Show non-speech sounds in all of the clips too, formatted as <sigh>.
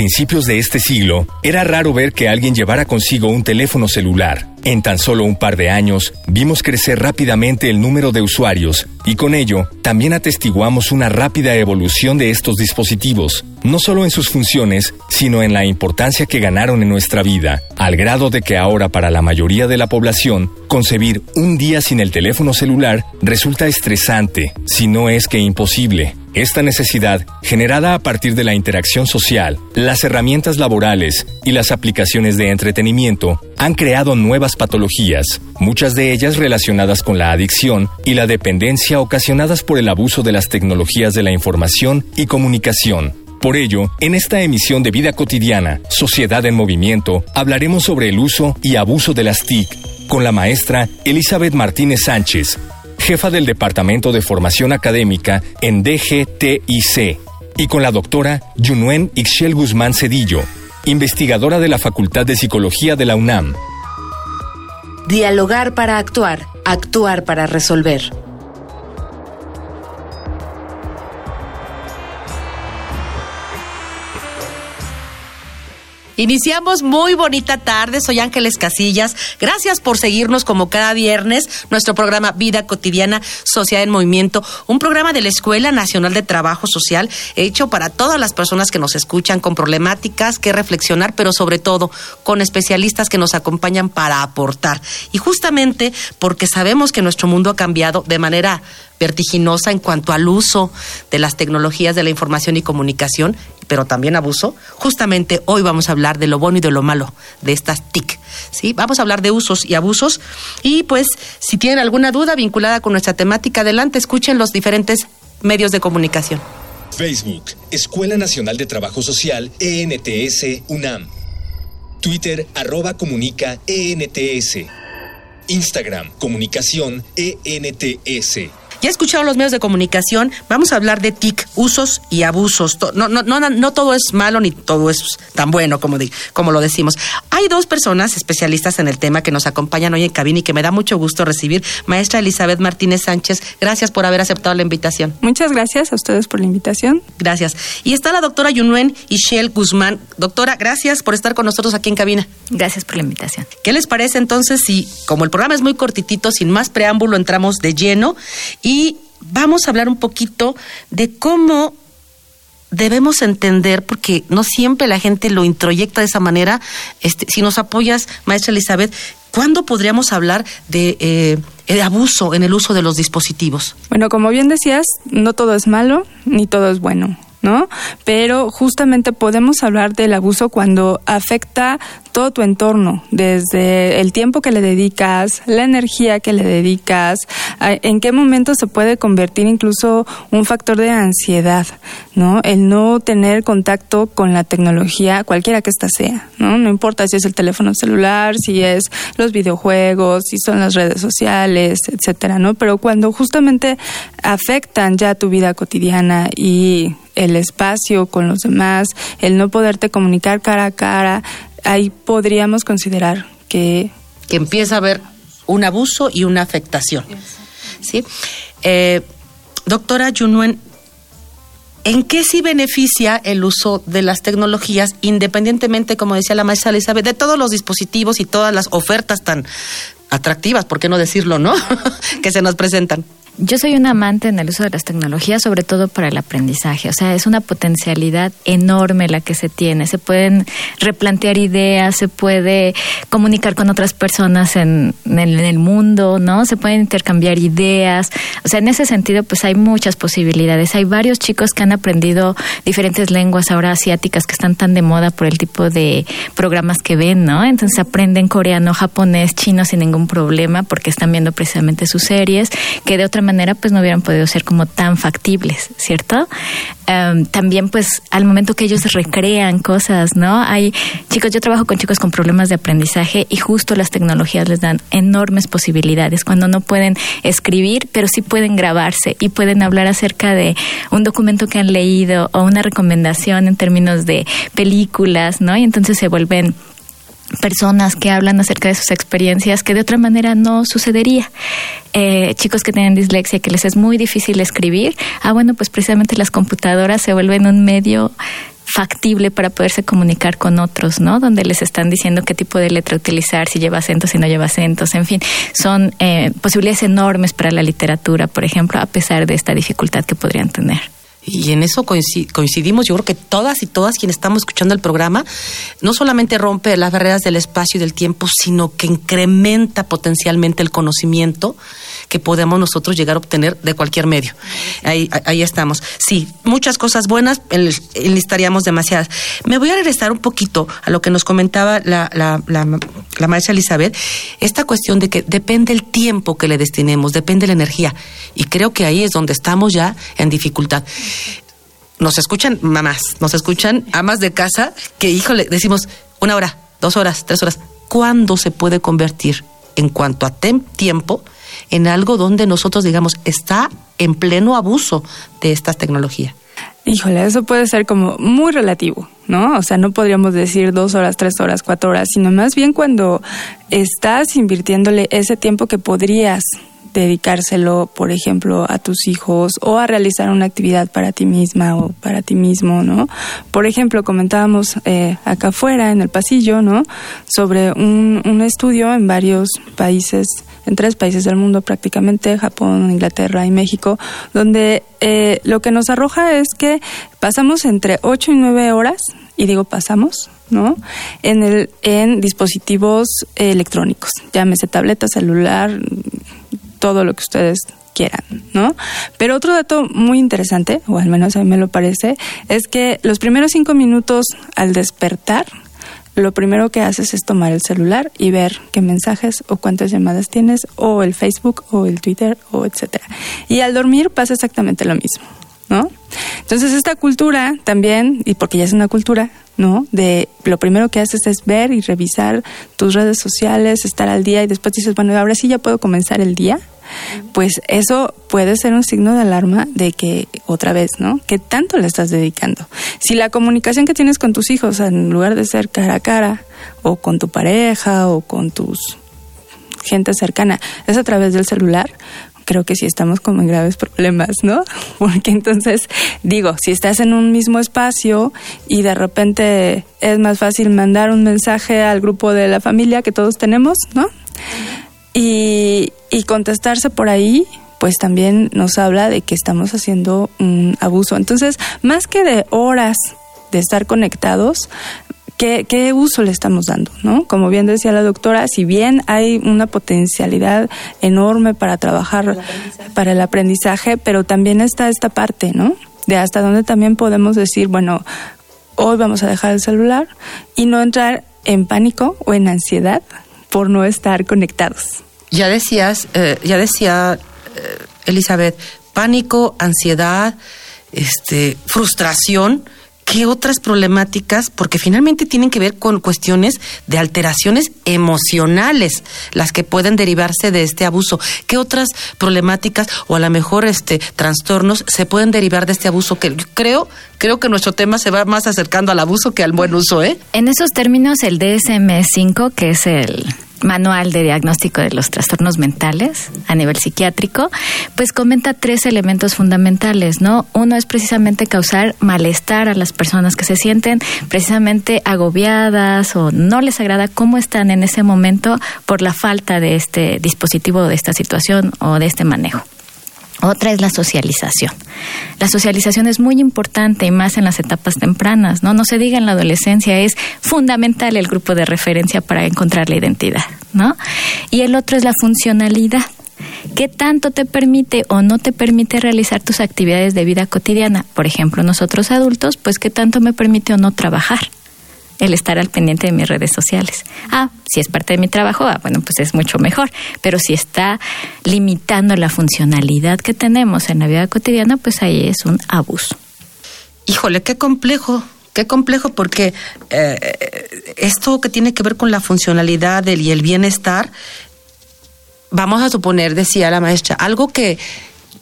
Principios de este siglo, era raro ver que alguien llevara consigo un teléfono celular. En tan solo un par de años, vimos crecer rápidamente el número de usuarios y con ello también atestiguamos una rápida evolución de estos dispositivos, no solo en sus funciones, sino en la importancia que ganaron en nuestra vida, al grado de que ahora para la mayoría de la población, concebir un día sin el teléfono celular resulta estresante, si no es que imposible. Esta necesidad, generada a partir de la interacción social, las herramientas laborales y las aplicaciones de entretenimiento, han creado nuevas patologías, muchas de ellas relacionadas con la adicción y la dependencia ocasionadas por el abuso de las tecnologías de la información y comunicación. Por ello, en esta emisión de Vida Cotidiana, Sociedad en Movimiento, hablaremos sobre el uso y abuso de las TIC con la maestra Elizabeth Martínez Sánchez, jefa del Departamento de Formación Académica en DGTIC, y con la doctora Yunuen Ixchel Guzmán Cedillo, investigadora de la Facultad de Psicología de la UNAM. Dialogar para actuar, actuar para resolver. Iniciamos muy bonita tarde, soy Ángeles Casillas. Gracias por seguirnos como cada viernes, nuestro programa Vida Cotidiana, Sociedad en Movimiento, un programa de la Escuela Nacional de Trabajo Social hecho para todas las personas que nos escuchan con problemáticas que reflexionar, pero sobre todo con especialistas que nos acompañan para aportar. Y justamente porque sabemos que nuestro mundo ha cambiado de manera vertiginosa en cuanto al uso de las tecnologías de la información y comunicación, pero también abuso. Justamente hoy vamos a hablar de lo bueno y de lo malo de estas TIC. ¿sí? Vamos a hablar de usos y abusos. Y pues, si tienen alguna duda vinculada con nuestra temática, adelante, escuchen los diferentes medios de comunicación. Facebook, Escuela Nacional de Trabajo Social, ENTS, UNAM. Twitter, arroba comunica, ENTS. Instagram, comunicación, ENTS. Ya escucharon los medios de comunicación, vamos a hablar de TIC, usos y abusos. No, no, no, no todo es malo ni todo es tan bueno como, como lo decimos. Hay dos personas especialistas en el tema que nos acompañan hoy en cabina y que me da mucho gusto recibir. Maestra Elizabeth Martínez Sánchez, gracias por haber aceptado la invitación. Muchas gracias a ustedes por la invitación. Gracias. Y está la doctora Yunuen Ishel Guzmán. Doctora, gracias por estar con nosotros aquí en cabina. Gracias por la invitación. ¿Qué les parece entonces si, como el programa es muy cortitito, sin más preámbulo, entramos de lleno y vamos a hablar un poquito de cómo debemos entender, porque no siempre la gente lo introyecta de esa manera. Este, si nos apoyas, maestra Elizabeth, ¿cuándo podríamos hablar de eh, abuso en el uso de los dispositivos? Bueno, como bien decías, no todo es malo ni todo es bueno. ¿No? Pero justamente podemos hablar del abuso cuando afecta todo tu entorno, desde el tiempo que le dedicas, la energía que le dedicas, en qué momento se puede convertir incluso un factor de ansiedad, ¿no? El no tener contacto con la tecnología, cualquiera que ésta sea, ¿no? No importa si es el teléfono celular, si es los videojuegos, si son las redes sociales, etcétera, ¿no? Pero cuando justamente afectan ya tu vida cotidiana y el espacio con los demás, el no poderte comunicar cara a cara, ahí podríamos considerar que... Que empieza a haber un abuso y una afectación. ¿Sí? Eh, doctora Junuen, ¿en qué sí beneficia el uso de las tecnologías, independientemente, como decía la maestra Elizabeth, de todos los dispositivos y todas las ofertas tan atractivas, por qué no decirlo, ¿no? <laughs> que se nos presentan. Yo soy una amante en el uso de las tecnologías, sobre todo para el aprendizaje. O sea, es una potencialidad enorme la que se tiene. Se pueden replantear ideas, se puede comunicar con otras personas en, el mundo, ¿no? Se pueden intercambiar ideas. O sea, en ese sentido, pues hay muchas posibilidades. Hay varios chicos que han aprendido diferentes lenguas ahora asiáticas que están tan de moda por el tipo de programas que ven, ¿no? Entonces aprenden coreano, japonés, chino sin ningún problema porque están viendo precisamente sus series, que de otra manera manera pues no hubieran podido ser como tan factibles, ¿cierto? Em, también pues al momento que ellos recrean cosas, ¿no? Hay chicos, yo trabajo con chicos con problemas de aprendizaje y justo las tecnologías les dan enormes posibilidades cuando no pueden escribir, pero sí pueden grabarse y pueden hablar acerca de un documento que han leído o una recomendación en términos de películas, ¿no? Y entonces se vuelven personas que hablan acerca de sus experiencias que de otra manera no sucedería. Eh, chicos que tienen dislexia, que les es muy difícil escribir, ah, bueno, pues precisamente las computadoras se vuelven un medio factible para poderse comunicar con otros, ¿no? Donde les están diciendo qué tipo de letra utilizar, si lleva acentos, si no lleva acentos, en fin, son eh, posibilidades enormes para la literatura, por ejemplo, a pesar de esta dificultad que podrían tener y en eso coincidimos, yo creo que todas y todas quienes estamos escuchando el programa, no solamente rompe las barreras del espacio y del tiempo, sino que incrementa potencialmente el conocimiento que podemos nosotros llegar a obtener de cualquier medio. Ahí, ahí estamos. Sí, muchas cosas buenas, enlistaríamos demasiadas. Me voy a regresar un poquito a lo que nos comentaba la, la, la, la maestra Elizabeth, esta cuestión de que depende el tiempo que le destinemos, depende la energía. Y creo que ahí es donde estamos ya en dificultad nos escuchan mamás, nos escuchan amas de casa que, híjole, decimos una hora, dos horas, tres horas. ¿Cuándo se puede convertir en cuanto a tiempo en algo donde nosotros digamos está en pleno abuso de estas tecnologías? Híjole, eso puede ser como muy relativo, ¿no? O sea, no podríamos decir dos horas, tres horas, cuatro horas, sino más bien cuando estás invirtiéndole ese tiempo que podrías dedicárselo, por ejemplo, a tus hijos o a realizar una actividad para ti misma o para ti mismo, ¿no? Por ejemplo, comentábamos eh, acá afuera, en el pasillo, ¿no? Sobre un, estudio en varios países, en tres países del mundo prácticamente, Japón, Inglaterra y México, donde eh, lo que nos arroja es que pasamos entre ocho y nueve horas, y digo pasamos, ¿no? En, el, en dispositivos electrónicos, llámese tableta, celular, todo lo que ustedes quieran, ¿no? Pero otro dato muy interesante, o al menos a mí me lo parece, es que los primeros cinco minutos al despertar, lo primero que haces es tomar el celular y ver qué mensajes o cuántas llamadas tienes, o el Facebook, o el Twitter, o etcétera. Y al dormir pasa exactamente lo mismo, ¿no? Entonces esta cultura también, y porque ya es una cultura, ¿no? De lo primero que haces es ver y revisar tus redes sociales, estar al día y después dices, bueno, ahora sí ya puedo comenzar el día. Pues eso puede ser un signo de alarma de que otra vez, ¿no? ¿Qué tanto le estás dedicando? Si la comunicación que tienes con tus hijos, en lugar de ser cara a cara, o con tu pareja, o con tus gente cercana, es a través del celular, creo que sí estamos como en graves problemas, ¿no? <laughs> Porque entonces, digo, si estás en un mismo espacio y de repente es más fácil mandar un mensaje al grupo de la familia que todos tenemos, ¿no? Y, y contestarse por ahí, pues también nos habla de que estamos haciendo un abuso. Entonces, más que de horas de estar conectados, ¿Qué, uso le estamos dando? ¿no? Como bien decía la doctora, si bien hay una potencialidad enorme para trabajar para el aprendizaje, pero también está esta parte, ¿no? De hasta dónde también podemos decir, bueno, hoy vamos a dejar el celular y no entrar en pánico o en ansiedad por no estar conectados. Ya decías, eh, ya decía eh, Elizabeth, pánico, ansiedad, este, frustración ¿qué otras problemáticas? Porque finalmente tienen que ver con cuestiones de alteraciones emocionales, las que pueden derivarse de este abuso. ¿Qué otras problemáticas o a lo mejor este trastornos se pueden derivar de este abuso? Que creo, creo que nuestro tema se va más acercando al abuso que al buen uso, ¿eh? En esos términos, el DSM-5, que es el manual de diagnóstico de los trastornos mentales a nivel psiquiátrico, pues comenta tres elementos fundamentales, ¿no? Uno es precisamente causar malestar a las personas que se sienten precisamente agobiadas o no les agrada cómo están en ese momento por la falta de este dispositivo, de esta situación o de este manejo. Otra es la socialización. La socialización es muy importante y más en las etapas tempranas, ¿no? No se diga en la adolescencia, es fundamental el grupo de referencia para encontrar la identidad, ¿no? Y el otro es la funcionalidad. ¿Qué tanto te permite o no te permite realizar tus actividades de vida cotidiana? Por ejemplo, nosotros adultos, pues qué tanto me permite o no trabajar. El estar al pendiente de mis redes sociales. Ah, si es parte de mi trabajo, ah, bueno, pues es mucho mejor. Pero si está limitando la funcionalidad que tenemos en la vida cotidiana, pues ahí es un abuso. Híjole, qué complejo. Qué complejo porque eh, esto que tiene que ver con la funcionalidad y el bienestar, vamos a suponer, decía la maestra, algo que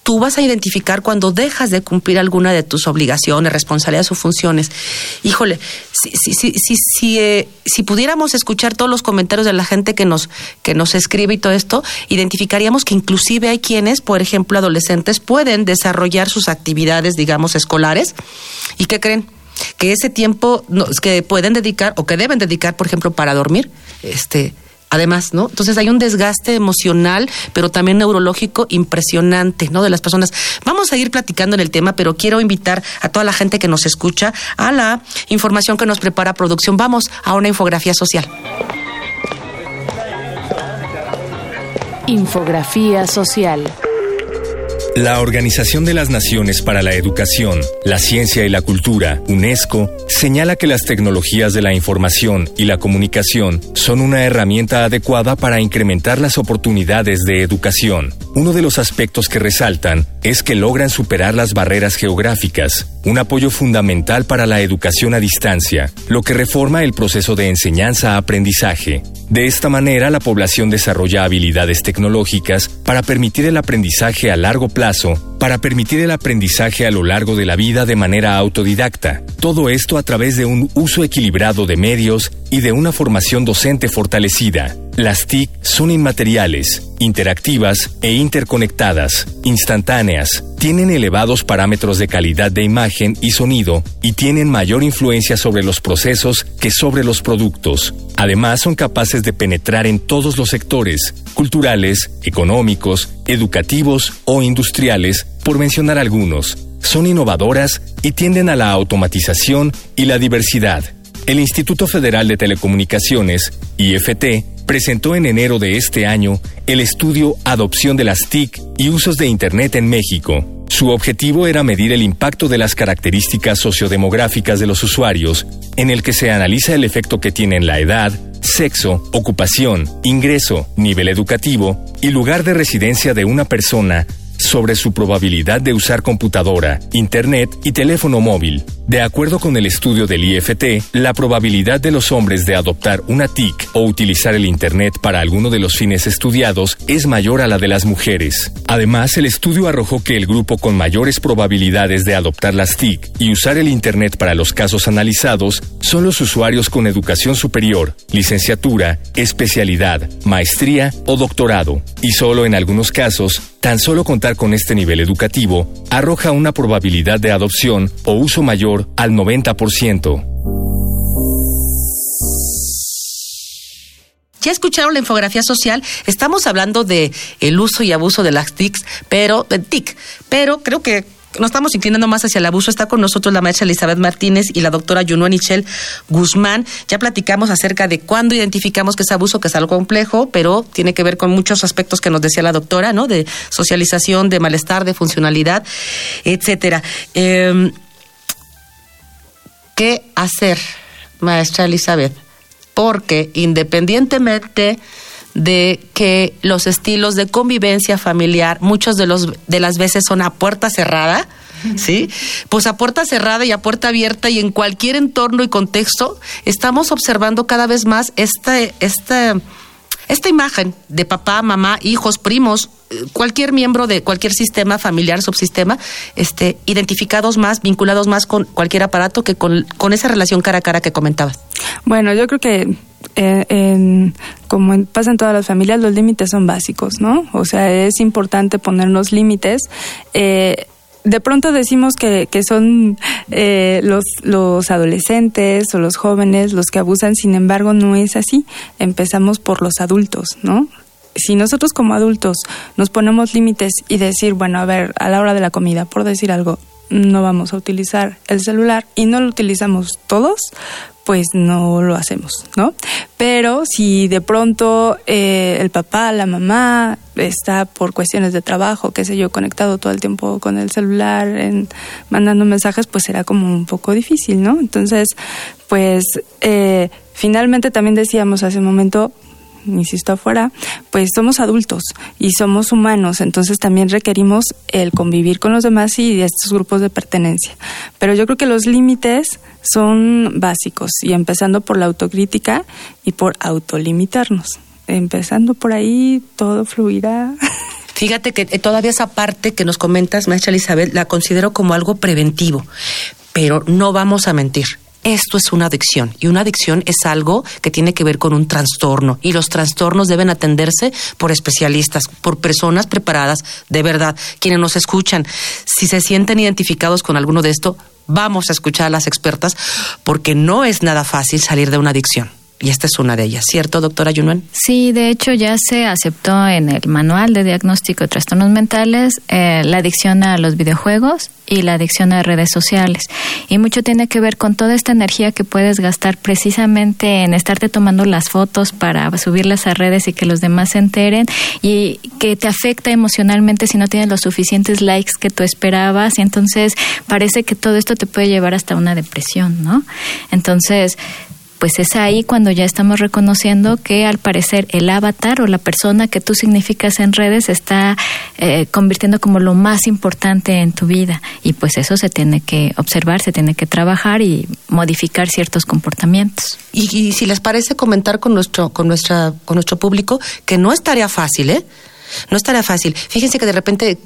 tú vas a identificar cuando dejas de cumplir alguna de tus obligaciones, responsabilidades o funciones. Híjole, si, si, si, si, eh, si pudiéramos escuchar todos los comentarios de la gente que nos, que nos escribe y todo esto, identificaríamos que inclusive hay quienes, por ejemplo, adolescentes, pueden desarrollar sus actividades, digamos, escolares. ¿Y qué creen? Que ese tiempo que pueden dedicar o que deben dedicar, por ejemplo, para dormir, este, además, ¿no? Entonces hay un desgaste emocional, pero también neurológico impresionante, ¿no? De las personas. Vamos a ir platicando en el tema, pero quiero invitar a toda la gente que nos escucha a la información que nos prepara producción. Vamos a una infografía social. Infografía social. La Organización de las Naciones para la Educación, la Ciencia y la Cultura, UNESCO, señala que las tecnologías de la información y la comunicación son una herramienta adecuada para incrementar las oportunidades de educación. Uno de los aspectos que resaltan es que logran superar las barreras geográficas, un apoyo fundamental para la educación a distancia, lo que reforma el proceso de enseñanza-aprendizaje. De esta manera, la población desarrolla habilidades tecnológicas para permitir el aprendizaje a largo plazo, para permitir el aprendizaje a lo largo de la vida de manera autodidacta. Todo esto a través de un uso equilibrado de medios y de una formación docente fortalecida. Las TIC son inmateriales, interactivas e interconectadas, instantáneas, tienen elevados parámetros de calidad de imagen y sonido y tienen mayor influencia sobre los procesos que sobre los productos. Además, son capaces de penetrar en todos los sectores, culturales, económicos, educativos o industriales, por mencionar algunos. Son innovadoras y tienden a la automatización y la diversidad. El Instituto Federal de Telecomunicaciones, IFT, presentó en enero de este año el estudio Adopción de las TIC y usos de Internet en México. Su objetivo era medir el impacto de las características sociodemográficas de los usuarios, en el que se analiza el efecto que tienen la edad, sexo, ocupación, ingreso, nivel educativo y lugar de residencia de una persona sobre su probabilidad de usar computadora, Internet y teléfono móvil. De acuerdo con el estudio del IFT, la probabilidad de los hombres de adoptar una TIC o utilizar el Internet para alguno de los fines estudiados es mayor a la de las mujeres. Además, el estudio arrojó que el grupo con mayores probabilidades de adoptar las TIC y usar el Internet para los casos analizados son los usuarios con educación superior, licenciatura, especialidad, maestría o doctorado. Y solo en algunos casos, tan solo contar con este nivel educativo arroja una probabilidad de adopción o uso mayor al 90%. Ya escucharon la infografía social. Estamos hablando de el uso y abuso de las TICs, pero de TIC, pero creo que nos estamos inclinando más hacia el abuso. Está con nosotros la maestra Elizabeth Martínez y la doctora Junua Nichel Guzmán. Ya platicamos acerca de cuándo identificamos que es abuso, que es algo complejo, pero tiene que ver con muchos aspectos que nos decía la doctora, ¿no? De socialización, de malestar, de funcionalidad, etcétera. Em, ¿Qué hacer, maestra Elizabeth? Porque independientemente de que los estilos de convivencia familiar muchos de los de las veces son a puerta cerrada, ¿sí? Pues a puerta cerrada y a puerta abierta y en cualquier entorno y contexto estamos observando cada vez más esta esta esta imagen de papá, mamá, hijos, primos, cualquier miembro de cualquier sistema familiar, subsistema, este, identificados más, vinculados más con cualquier aparato que con, con esa relación cara a cara que comentabas. Bueno, yo creo que eh, en, como pasa en todas las familias, los límites son básicos, ¿no? O sea, es importante ponernos límites. Eh, de pronto decimos que, que son eh, los, los adolescentes o los jóvenes los que abusan, sin embargo no es así. Empezamos por los adultos, ¿no? Si nosotros como adultos nos ponemos límites y decir, bueno, a ver, a la hora de la comida, por decir algo, no vamos a utilizar el celular y no lo utilizamos todos, pues no lo hacemos, ¿no? Pero si de pronto eh, el papá, la mamá está por cuestiones de trabajo, qué sé yo, conectado todo el tiempo con el celular, en, mandando mensajes, pues será como un poco difícil, ¿no? Entonces, pues eh, finalmente también decíamos hace un momento, insisto afuera, pues somos adultos y somos humanos, entonces también requerimos el convivir con los demás y estos grupos de pertenencia. Pero yo creo que los límites son básicos y empezando por la autocrítica y por autolimitarnos. Empezando por ahí, todo fluirá. <laughs> Fíjate que eh, todavía esa parte que nos comentas, maestra Elizabeth, la considero como algo preventivo, pero no vamos a mentir esto es una adicción y una adicción es algo que tiene que ver con un trastorno y los trastornos deben atenderse por especialistas, por personas preparadas de verdad, quienes nos escuchan. Si se sienten identificados con alguno de esto, vamos a escuchar a las expertas porque no es nada fácil salir de una adicción. Y esta es una de ellas, ¿cierto, doctora Yunuen? Sí, de hecho ya se aceptó en el manual de diagnóstico de trastornos mentales eh, la adicción a los videojuegos y la adicción a redes sociales. Y mucho tiene que ver con toda esta energía que puedes gastar precisamente en estarte tomando las fotos para subirlas a redes y que los demás se enteren y que te afecta emocionalmente si no tienes los suficientes likes que tú esperabas y entonces parece que todo esto te puede llevar hasta una depresión, ¿no? Entonces, pues es ahí cuando ya estamos reconociendo que al parecer el avatar o la persona que tú significas en redes está eh, convirtiendo como lo más importante en tu vida y pues eso se tiene que observar, se tiene que trabajar y modificar ciertos comportamientos. Y, y si les parece comentar con nuestro con nuestra con nuestro público que no es tarea fácil, ¿eh? No estará fácil. Fíjense que de repente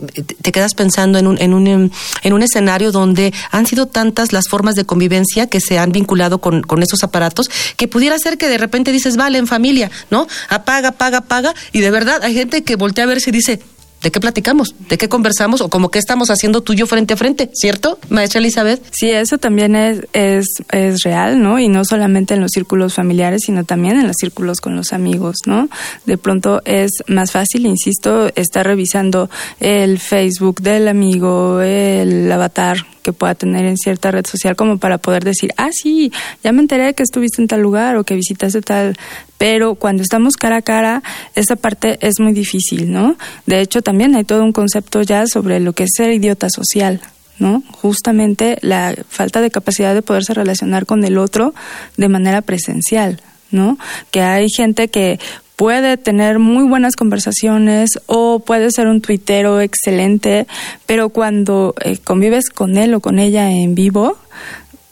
te quedas pensando en un, en un, en un escenario donde han sido tantas las formas de convivencia que se han vinculado con, con esos aparatos que pudiera ser que de repente dices, vale, en familia, ¿no? Apaga, apaga, apaga. Y de verdad hay gente que voltea a verse y dice, ¿De qué platicamos? ¿De qué conversamos? ¿O como qué estamos haciendo tú y yo frente a frente? ¿Cierto, maestra Elizabeth? Sí, eso también es, es, es real, ¿no? Y no solamente en los círculos familiares, sino también en los círculos con los amigos, ¿no? De pronto es más fácil, insisto, estar revisando el Facebook del amigo, el avatar que pueda tener en cierta red social como para poder decir, ah, sí, ya me enteré que estuviste en tal lugar o que visitaste tal, pero cuando estamos cara a cara, esa parte es muy difícil, ¿no? De hecho, también hay todo un concepto ya sobre lo que es ser idiota social, ¿no? Justamente la falta de capacidad de poderse relacionar con el otro de manera presencial, ¿no? Que hay gente que puede tener muy buenas conversaciones o puede ser un tuitero excelente, pero cuando eh, convives con él o con ella en vivo,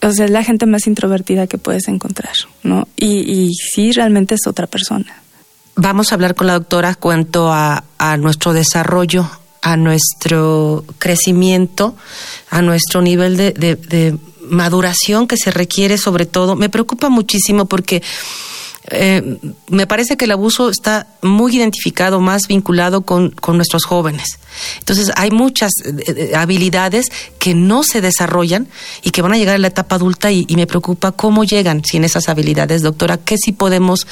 es la gente más introvertida que puedes encontrar, ¿no? Y, y sí, realmente es otra persona. Vamos a hablar con la doctora cuanto a, nuestro desarrollo, a nuestro crecimiento, a nuestro nivel de maduración que se requiere sobre todo. Me preocupa muchísimo porque eh, me parece que el abuso está muy identificado, más vinculado con, con nuestros jóvenes. Entonces hay muchas eh, eh, habilidades que no se desarrollan y que van a llegar a la etapa adulta y, me preocupa cómo llegan sin esas habilidades. Doctora, ¿qué sí podemos,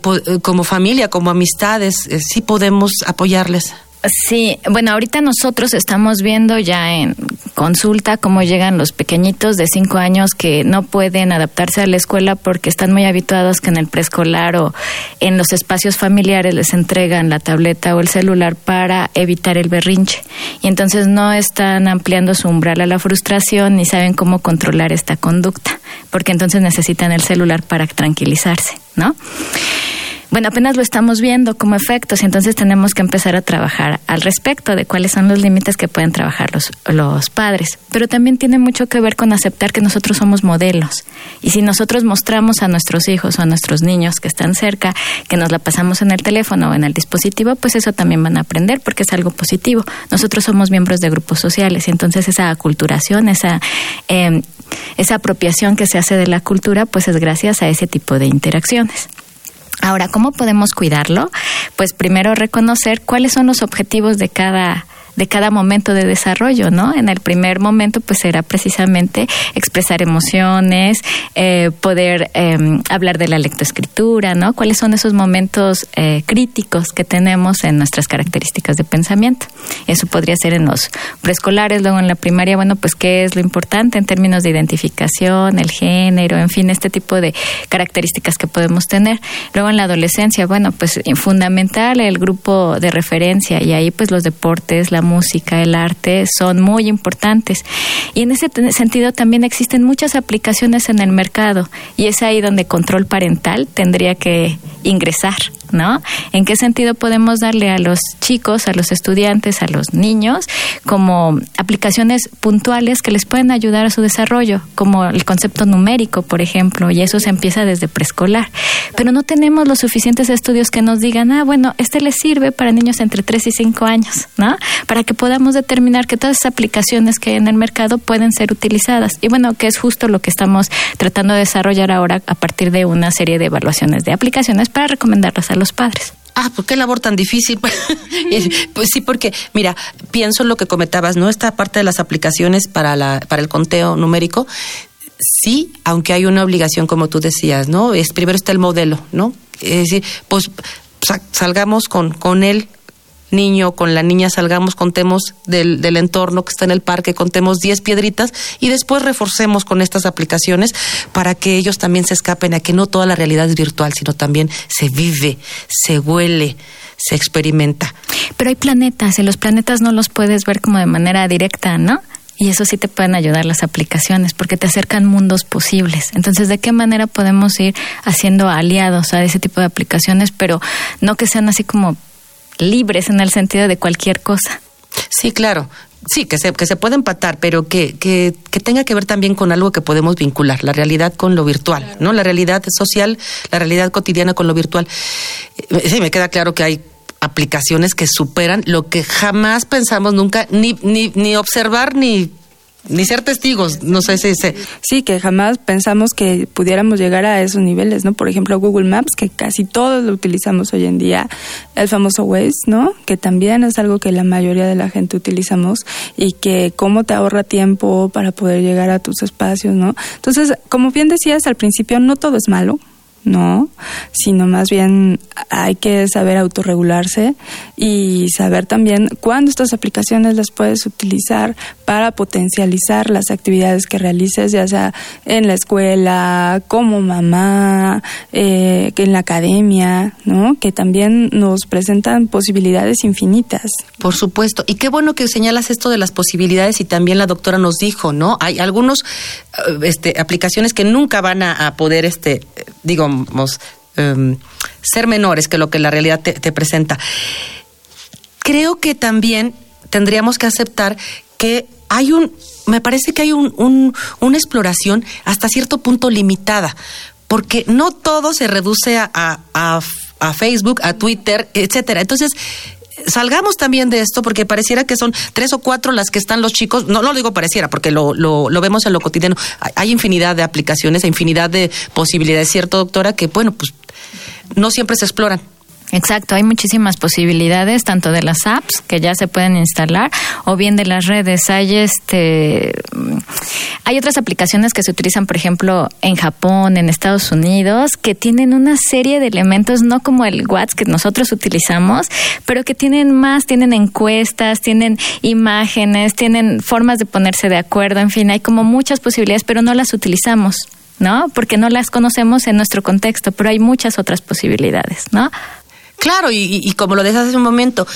po como familia, como amistades, eh, sí podemos apoyarles? Sí, bueno, ahorita nosotros estamos viendo ya en consulta cómo llegan los pequeñitos de cinco años que no pueden adaptarse a la escuela porque están muy habituados que en el preescolar o en los espacios familiares les entregan la tableta o el celular para evitar el berrinche. Y entonces no están ampliando su umbral a la frustración ni saben cómo controlar esta conducta, porque entonces necesitan el celular para tranquilizarse, ¿no? Bueno, apenas lo estamos viendo como efectos y entonces tenemos que empezar a trabajar al respecto de cuáles son los límites que pueden trabajar los, los padres. Pero también tiene mucho que ver con aceptar que nosotros somos modelos. Y si nosotros mostramos a nuestros hijos o a nuestros niños que están cerca, que nos la pasamos en el teléfono o en el dispositivo, pues eso también van a aprender porque es algo positivo. Nosotros somos miembros de grupos sociales y entonces esa aculturación, esa, eh, esa apropiación que se hace de la cultura, pues es gracias a ese tipo de interacciones. Ahora, ¿cómo podemos cuidarlo? Pues primero reconocer cuáles son los objetivos de cada de cada momento de desarrollo, ¿no? En el primer momento, pues era precisamente expresar emociones, eh, poder em, hablar de la lectoescritura, ¿no? ¿Cuáles son esos momentos eh, críticos que tenemos en nuestras características de pensamiento? Eso podría ser en los preescolares, luego en la primaria, bueno, pues qué es lo importante en términos de identificación, el género, en fin, este tipo de características que podemos tener. Luego en la adolescencia, bueno, pues fundamental el grupo de referencia y ahí pues los deportes, la música, el arte son muy importantes. Y en ese sentido también existen muchas aplicaciones en el mercado y es ahí donde control parental tendría que ingresar, ¿no? ¿En qué sentido podemos darle a los chicos, a los estudiantes, a los niños como aplicaciones puntuales que les pueden ayudar a su desarrollo, como el concepto numérico, por ejemplo, y eso se empieza desde preescolar. Pero no tenemos los suficientes estudios que nos digan, ah, bueno, este les sirve para niños entre 3 y 5 años, ¿no? Para que podamos determinar que todas esas aplicaciones que hay en el mercado pueden ser utilizadas. Y bueno, que es justo lo que estamos tratando de desarrollar ahora a partir de una serie de evaluaciones de aplicaciones para recomendarlas a los padres. Ah, pues qué labor tan difícil. <laughs> pues sí, porque, mira, pienso en lo que comentabas, ¿no? Esta parte de las aplicaciones para, la, para el conteo numérico, sí, aunque hay una obligación, como tú decías, ¿no? Es, primero está el modelo, ¿no? Es decir, pues salgamos con, con él niño, con la niña salgamos, contemos del, del entorno que está en el parque, contemos 10 piedritas y después reforcemos con estas aplicaciones para que ellos también se escapen a que no toda la realidad es virtual, sino también se vive, se huele, se experimenta. Pero hay planetas y los planetas no los puedes ver como de manera directa, ¿no? Y eso sí te pueden ayudar las aplicaciones porque te acercan mundos posibles. Entonces, ¿de qué manera podemos ir haciendo aliados a ese tipo de aplicaciones, pero no que sean así como libres en el sentido de cualquier cosa. Sí, claro. Sí, que se, que se puede empatar, pero que, que, que, tenga que ver también con algo que podemos vincular, la realidad con lo virtual, ¿no? La realidad social, la realidad cotidiana con lo virtual. Eh, sí, me queda claro que hay aplicaciones que superan lo que jamás pensamos nunca ni, ni, ni observar ni ni ser testigos, no sé si se... Sí, que jamás pensamos que pudiéramos llegar a esos niveles, ¿no? Por ejemplo, Google Maps, que casi todos lo utilizamos hoy en día, el famoso Waze, ¿no? Que también es algo que la mayoría de la gente utilizamos y que cómo te ahorra tiempo para poder llegar a tus espacios, ¿no? Entonces, como bien decías al principio, no todo es malo, no, sino más bien hay que saber autorregularse y saber también cuándo estas aplicaciones las puedes utilizar para potencializar las actividades que realices, ya sea en la escuela, como mamá, eh, en la academia, ¿no? Que también nos presentan posibilidades infinitas. Por supuesto. Y qué bueno que señalas esto de las posibilidades y también la doctora nos dijo, ¿no? Hay algunos eh, este, aplicaciones que nunca van a, a poder, este, digo, Em, ser menores que lo que la realidad te, presenta. Creo que también tendríamos que aceptar que hay un, me parece que hay un, una exploración hasta cierto punto limitada, porque no todo se reduce a, a, a Facebook, a Twitter, etcétera. Entonces, salgamos también de esto, porque pareciera que son tres o cuatro las que están los chicos, no, no lo digo pareciera, porque lo, lo, vemos en lo cotidiano, hay infinidad de aplicaciones, infinidad de posibilidades, ¿cierto, doctora? Que, bueno, pues no siempre se exploran. Exacto, hay muchísimas posibilidades, tanto de las apps que ya se pueden instalar, o bien de las redes. Hay este hay otras aplicaciones que se utilizan, por ejemplo, en Japón, en Estados Unidos, que tienen una serie de elementos, no como el WhatsApp que nosotros utilizamos, pero que tienen más, tienen encuestas, tienen imágenes, tienen formas de ponerse de acuerdo, en fin, hay como muchas posibilidades, pero no las utilizamos. ¿no? Porque no las conocemos en nuestro contexto, pero hay muchas otras posibilidades, ¿no? Claro, y, como lo decías hace un momento,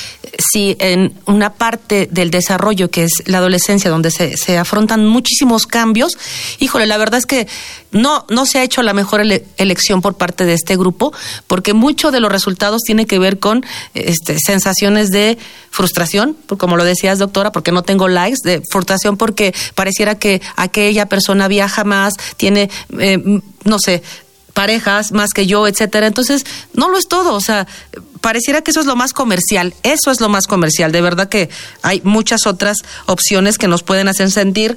si en una parte del desarrollo que es la adolescencia, donde se, se, afrontan muchísimos cambios, híjole, la verdad es que no, no se ha hecho la mejor elección por parte de este grupo, porque mucho de los resultados tiene que ver con este, sensaciones de frustración, como lo decías, doctora, porque no tengo likes, de frustración porque pareciera que aquella persona viaja más, tiene, eh, no sé, parejas más que yo, etcétera. Entonces, no lo es todo, o sea, pareciera que eso es lo más comercial, eso es lo más comercial, de verdad que hay muchas otras opciones que nos pueden hacer sentir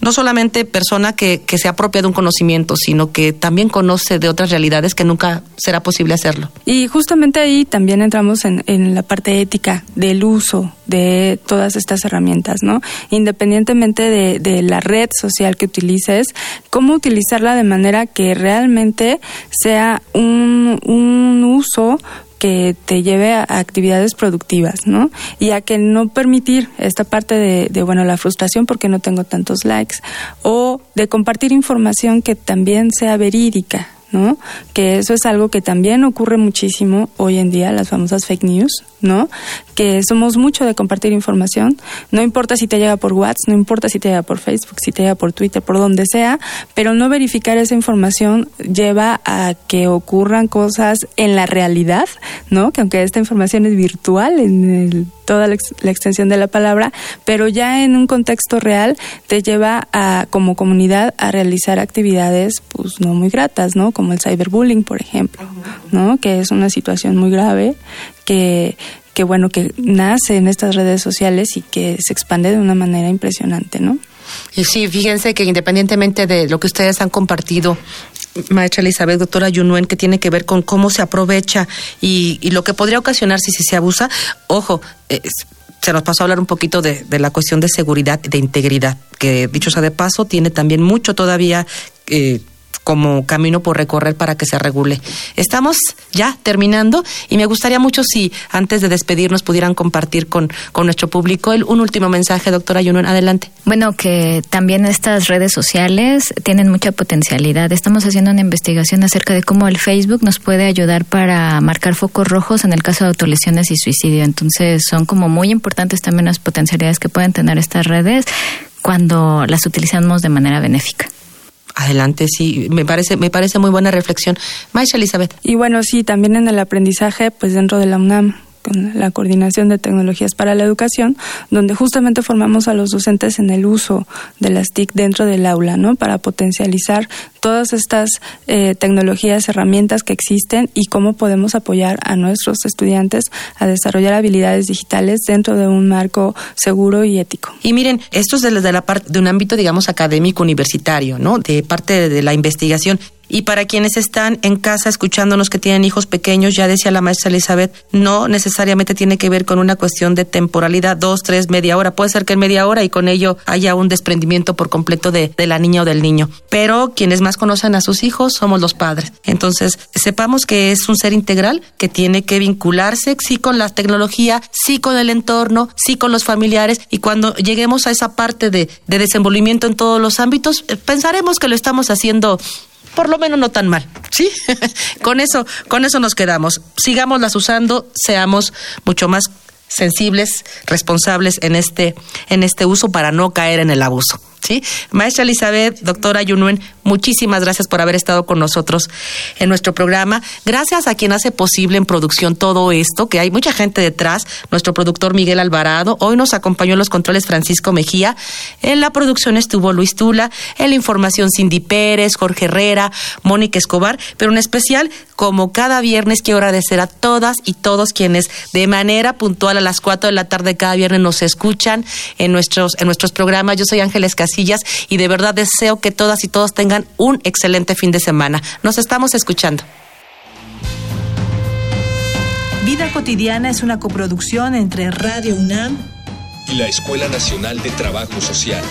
no solamente persona que, que se apropia de un conocimiento, sino que también conoce de otras realidades que nunca será posible hacerlo. Y justamente ahí también entramos en, en la parte ética del uso de todas estas herramientas, ¿no? Independientemente de, de la red social que utilices, cómo utilizarla de manera que realmente sea un, un uso que te lleve a actividades productivas, ¿no? Y a que no permitir esta parte de, bueno, la frustración porque no tengo tantos likes o de compartir información que también sea verídica, ¿no? Que eso es algo que también ocurre muchísimo hoy en día, las famosas fake news, ¿no? Que somos mucho de compartir información, no importa si te llega por WhatsApp, no importa si te llega por Facebook, si te llega por Twitter, por donde sea, pero no verificar esa información lleva a que ocurran cosas en la realidad, ¿no? Que aunque esta información es virtual en el, toda la, la, extensión de la palabra, pero ya en un contexto real te lleva a como comunidad a realizar actividades pues no muy gratas, ¿no? Como el cyberbullying, por ejemplo, ¿no? Que es una situación muy grave que, que bueno, que nace en estas redes sociales y que se expande de una manera impresionante, ¿no? Y sí, fíjense que independientemente de lo que ustedes han compartido, maestra Elizabeth, doctora Yunuen, que tiene que ver con cómo se aprovecha y, lo que podría ocasionar si, se abusa, ojo, se nos pasó a hablar un poquito de, de, la cuestión de seguridad, de integridad, que dicho sea de paso, tiene también mucho todavía eh, como camino por recorrer para que se regule. Estamos ya terminando y me gustaría mucho si antes de despedirnos pudieran compartir con, con nuestro público el, un último mensaje, doctora Yunuen, adelante. Bueno, que también estas redes sociales tienen mucha potencialidad. Estamos haciendo una investigación acerca de cómo el Facebook nos puede ayudar para marcar focos rojos en el caso de autolesiones y suicidio. Entonces son como muy importantes también las potencialidades que pueden tener estas redes cuando las utilizamos de manera benéfica. Adelante, sí, me parece, me parece muy buena reflexión. Maestra Elizabeth. Y bueno, sí, también en el aprendizaje, pues dentro de la UNAM, con la coordinación de tecnologías para la educación, donde justamente formamos a los docentes en el uso de las TIC dentro del aula, ¿no? Para potencializar todas estas eh, tecnologías, herramientas que existen y cómo podemos apoyar a nuestros estudiantes a desarrollar habilidades digitales dentro de un marco seguro y ético. Y miren, esto es desde la parte de un ámbito, digamos, académico universitario, ¿no? De parte de, de la investigación. Y para quienes están en casa escuchándonos que tienen hijos pequeños, ya decía la maestra Elizabeth, no necesariamente tiene que ver con una cuestión de temporalidad, dos, tres, media hora. Puede ser que en media hora y con ello haya un desprendimiento por completo de, de la niña o del niño. Pero quienes más conocen a sus hijos somos los padres. Entonces, sepamos que es un ser integral que tiene que vincularse, sí con la tecnología, sí con el entorno, sí con los familiares. Y cuando lleguemos a esa parte de, de desenvolvimiento en todos los ámbitos, pensaremos que lo estamos haciendo por lo menos no tan mal, ¿sí? <laughs> con eso, con eso nos quedamos. Sigámoslas usando, seamos mucho más sensibles, responsables en este, en este uso para no caer en el abuso. ¿Sí? Maestra Elizabeth, doctora Yunuen, muchísimas gracias por haber estado con nosotros en nuestro programa. Gracias a quien hace posible en producción todo esto, que hay mucha gente detrás. Nuestro productor Miguel Alvarado. Hoy nos acompañó en los controles Francisco Mejía. En la producción estuvo Luis Tula. En la información Cindy Pérez, Jorge Herrera, Mónica Escobar. Pero en especial, como cada viernes, quiero agradecer a todas y todos quienes de manera puntual a las 4 de la tarde cada viernes nos escuchan en nuestros, en nuestros programas. Yo soy Ángeles Casillas y de verdad deseo que todas y todos tengan un excelente fin de semana. Nos estamos escuchando. Vida cotidiana es una coproducción entre Radio UNAM y la Escuela Nacional de Trabajo Social.